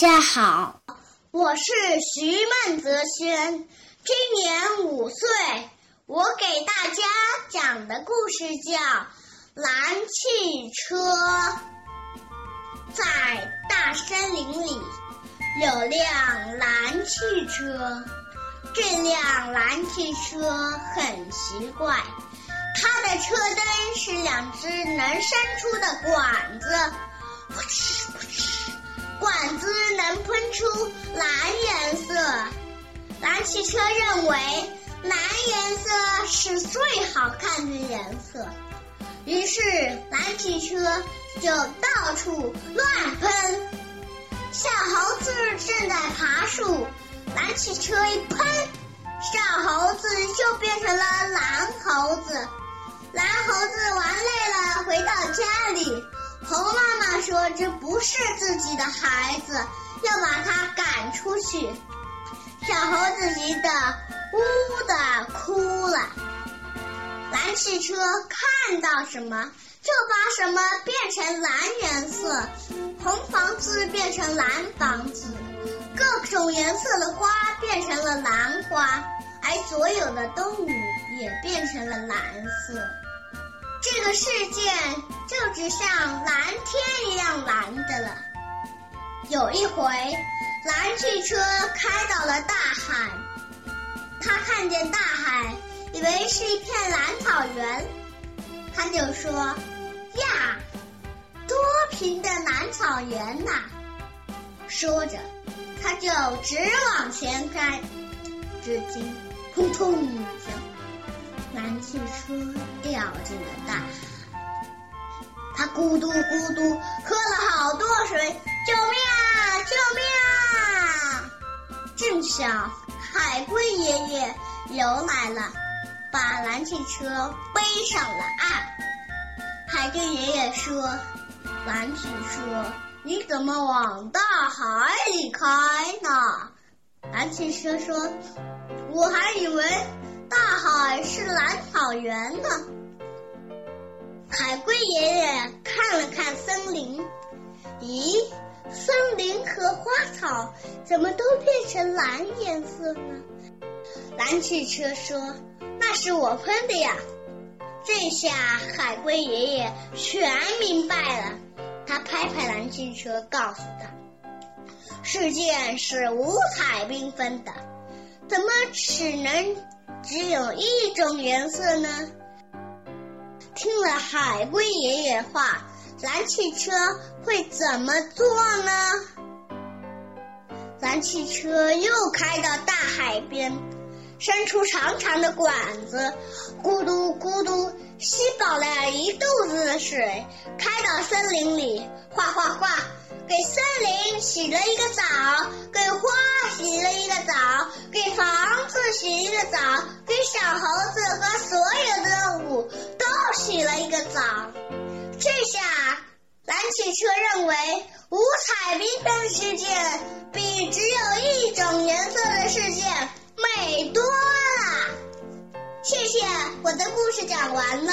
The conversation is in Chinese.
大家好，我是徐梦泽轩，今年五岁。我给大家讲的故事叫《蓝汽车》。在大森林里有辆蓝汽车，这辆蓝汽车很奇怪，它的车灯是两只能伸出的管子，噗嗤噗嗤。能喷出蓝颜色，蓝汽车认为蓝颜色是最好看的颜色，于是蓝汽车就到处乱喷。小猴子正在爬树，蓝汽车一喷，小猴子就变成了蓝猴子。蓝猴子玩累了，回到家里。猴妈妈说：“这不是自己的孩子，要把他赶出去。”小猴子急得呜呜的哭了。蓝汽车看到什么就把什么变成蓝颜色，红房子变成蓝房子，各种颜色的花变成了蓝花，而所有的动物也变成了蓝色。这个世界就只像蓝天一样蓝的了。有一回，蓝汽车开到了大海，他看见大海，以为是一片蓝草原，他就说：“呀，多平的蓝草原呐！”说着，他就直往前开，只听“砰！砰”一声。蓝汽车掉进了大海，他咕嘟咕嘟喝了好多水，救命啊！正巧海龟爷爷游来了，把蓝汽车背上了岸。海龟爷爷说：“蓝汽车，你怎么往大海里开呢？”蓝汽车说：“我还以为……”大海是蓝草原呢。海龟爷爷看草怎么都变成蓝颜色呢？蓝汽车说：“那是我喷的呀。”这下海龟爷爷全明白了。他拍拍蓝汽车，告诉他：“世界是五彩缤纷的，怎么只能？”只有一种颜色呢。听了海龟爷爷话，蓝汽车会怎么做呢？蓝汽车又开到大海边，伸出长长的管子，咕嘟咕嘟吸饱了一肚子的水，开到森林里，哗哗哗，给森林洗了一个澡，给花洗了一个澡，给房子洗一个澡。给小猴子和所有的动物都洗了一个澡，汽车认为五彩缤纷的世界比只有一种颜色的世界美多了。谢谢，我的故事讲完了。